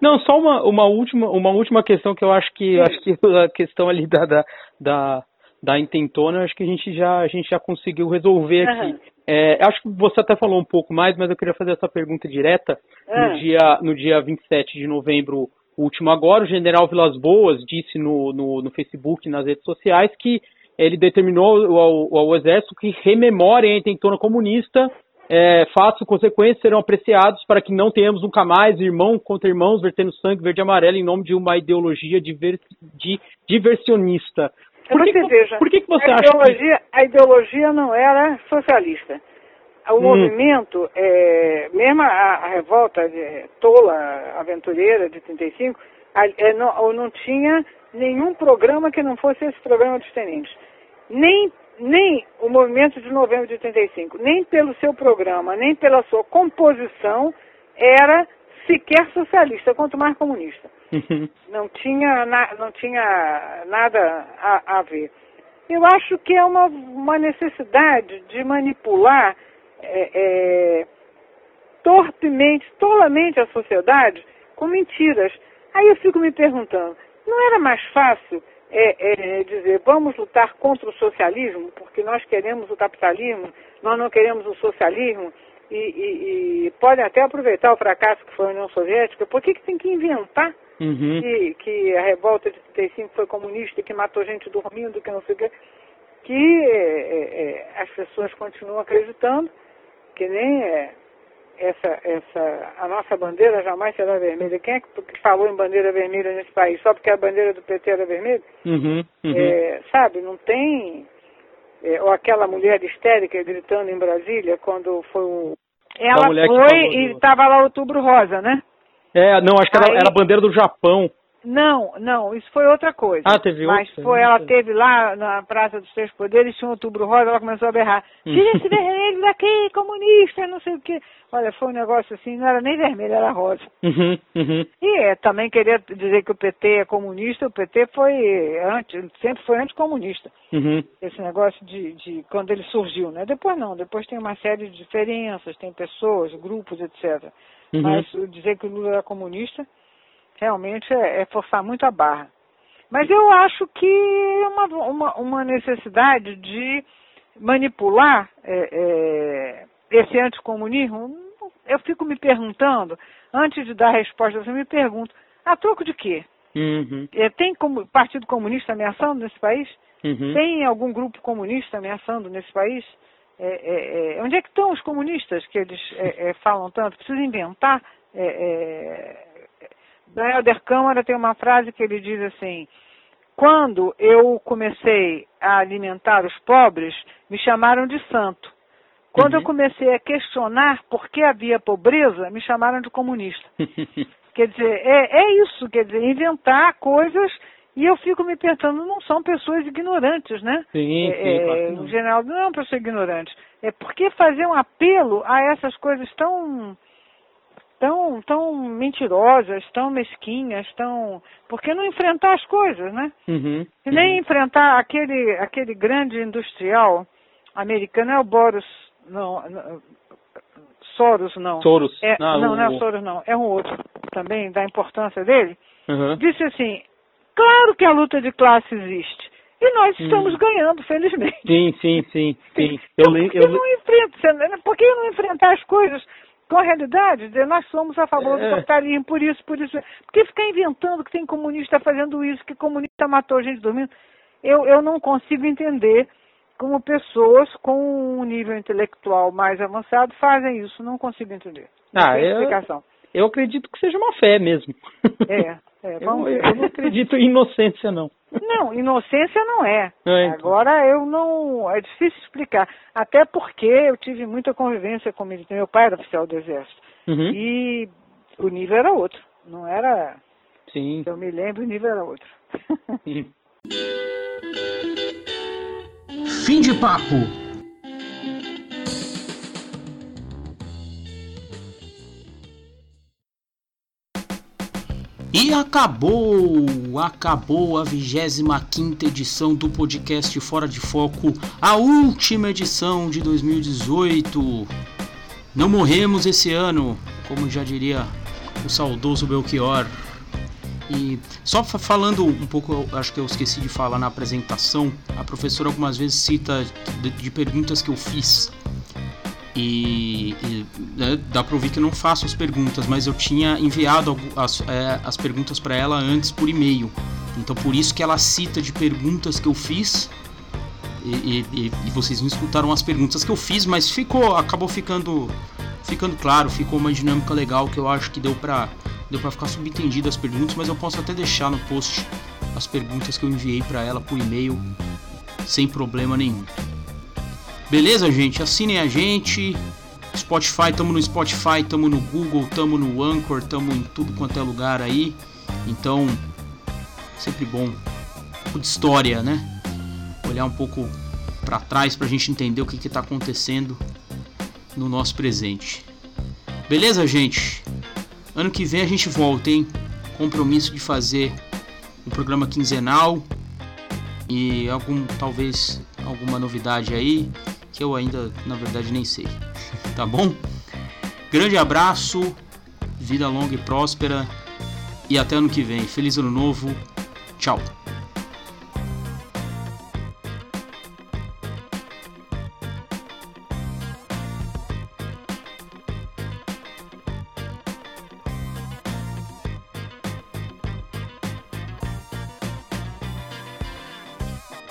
Não, só uma, uma, última, uma última questão que eu acho que acho que a questão ali da, da, da, da intentona, acho que a gente já, a gente já conseguiu resolver aqui. É, acho que você até falou um pouco mais, mas eu queria fazer essa pergunta direta. No, dia, no dia 27 de novembro último agora, o general Vilas Boas disse no, no, no Facebook nas redes sociais que ele determinou ao, ao exército que rememorem a intentona comunista, é, fatos e consequências serão apreciados para que não tenhamos nunca mais irmão contra irmãos vertendo sangue verde e amarelo em nome de uma ideologia diver, de, diversionista. Por que, veja, por que, que você a acha ideologia, que... A ideologia não era socialista o hum. movimento, é, mesmo a, a revolta de, tola, aventureira de 35, a, é, não, não tinha nenhum programa que não fosse esse programa dos tenentes. Nem, nem o movimento de novembro de 35, nem pelo seu programa, nem pela sua composição, era sequer socialista, quanto mais comunista. Uhum. <laughs> Não, tinha na, não tinha nada a, a ver. Eu acho que é uma, uma necessidade de manipular é, é, torpemente, tolamente a sociedade com mentiras. Aí eu fico me perguntando, não era mais fácil é, é, dizer vamos lutar contra o socialismo, porque nós queremos o capitalismo, nós não queremos o socialismo, e, e, e podem até aproveitar o fracasso que foi a União Soviética, por que, que tem que inventar uhum. que, que a revolta de 35 foi comunista, que matou gente dormindo, que não sei o quê? que é, é, as pessoas continuam acreditando que nem é, essa, essa, a nossa bandeira jamais será vermelha. Quem é que falou em bandeira vermelha nesse país? Só porque a bandeira do PT era vermelha? Uhum, uhum. É, sabe, não tem... É, ou aquela mulher histérica gritando em Brasília quando foi o... Ela foi e estava lá outubro rosa, né? É, não, acho que Aí... era, era a bandeira do Japão. Não, não, isso foi outra coisa. Ah, teve Mas outra, foi, ela teve lá na Praça dos Três Poderes, tinha um outubro rosa, ela começou a berrar, hum. tira esse vermelho daqui, comunista, não sei o quê. Olha, foi um negócio assim, não era nem vermelho, era rosa. Uhum, uhum. E é, também queria dizer que o PT é comunista, o PT foi anti, sempre foi anticomunista. Uhum. Esse negócio de, de quando ele surgiu, né? Depois não, depois tem uma série de diferenças, tem pessoas, grupos, etc. Uhum. Mas dizer que o Lula era comunista realmente é, é forçar muito a barra. Mas eu acho que é uma, uma, uma necessidade de manipular é, é, esse anticomunismo. Eu fico me perguntando, antes de dar resposta, eu me pergunto, a troco de quê? Uhum. É, tem como, Partido Comunista ameaçando nesse país? Uhum. Tem algum grupo comunista ameaçando nesse país? É, é, é onde é que estão os comunistas que eles falam tanto? Precisa inventar Daniel Der Câmara tem uma frase que ele diz assim: Quando eu comecei a alimentar os pobres, me chamaram de santo. Quando uhum. eu comecei a questionar por que havia pobreza, me chamaram de comunista. <laughs> quer dizer, é, é isso, quer dizer, inventar coisas e eu fico me perguntando, não são pessoas ignorantes, né? Sim, é, sim, é, claro. general não é uma pessoa ignorante. É porque fazer um apelo a essas coisas tão tão, tão mentirosas, tão mesquinhas, tão. Por que não enfrentar as coisas, né? Uhum, e nem uhum. enfrentar aquele, aquele grande industrial americano, é o Boris. Não, não Soros, não. Soros. É, ah, não, o... não é Soros, não. É um outro também, da importância dele. Uhum. Disse assim: claro que a luta de classe existe. E nós hum. estamos ganhando, felizmente. Sim, sim, sim. sim. Então, <laughs> eu, por, que eu... Não enfrenta, por que não enfrentar as coisas com a realidade, dizer, nós somos a favor do é. capitalismo, por isso, por isso. Porque ficar inventando que tem comunista fazendo isso, que comunista matou gente dormindo, eu, eu não consigo entender como pessoas com um nível intelectual mais avançado fazem isso. Não consigo entender. Ah, eu, explicação. eu acredito que seja uma fé mesmo. É, <laughs> é vamos eu, ver. eu não acredito em inocência, não. Não, inocência não é. é então. Agora eu não. É difícil explicar. Até porque eu tive muita convivência com ele. Meu pai era oficial do Exército. Uhum. E o nível era outro. Não era. Sim. Eu me lembro, o nível era outro. Fim de papo. E acabou, acabou a 25 edição do podcast Fora de Foco, a última edição de 2018. Não morremos esse ano, como já diria o saudoso Belchior. E só falando um pouco, acho que eu esqueci de falar na apresentação, a professora algumas vezes cita de, de perguntas que eu fiz e, e né, dá para ouvir que eu não faço as perguntas, mas eu tinha enviado as, é, as perguntas para ela antes por e-mail. Então por isso que ela cita de perguntas que eu fiz. E, e, e, vocês não escutaram as perguntas que eu fiz, mas ficou, acabou ficando, ficando claro, ficou uma dinâmica legal que eu acho que deu para deu para ficar subentendido as perguntas, mas eu posso até deixar no post as perguntas que eu enviei para ela por e-mail sem problema nenhum. Beleza, gente? Assinem a gente. Spotify, tamo no Spotify, tamo no Google, tamo no Anchor, tamo em tudo quanto é lugar aí. Então, sempre bom. Um pouco de história, né? Olhar um pouco para trás pra gente entender o que que tá acontecendo no nosso presente. Beleza, gente? Ano que vem a gente volta, hein? Compromisso de fazer um programa quinzenal e algum talvez alguma novidade aí que eu ainda, na verdade, nem sei. tá bom? Grande abraço, vida longa e próspera e até ano que vem. Feliz ano novo. Tchau.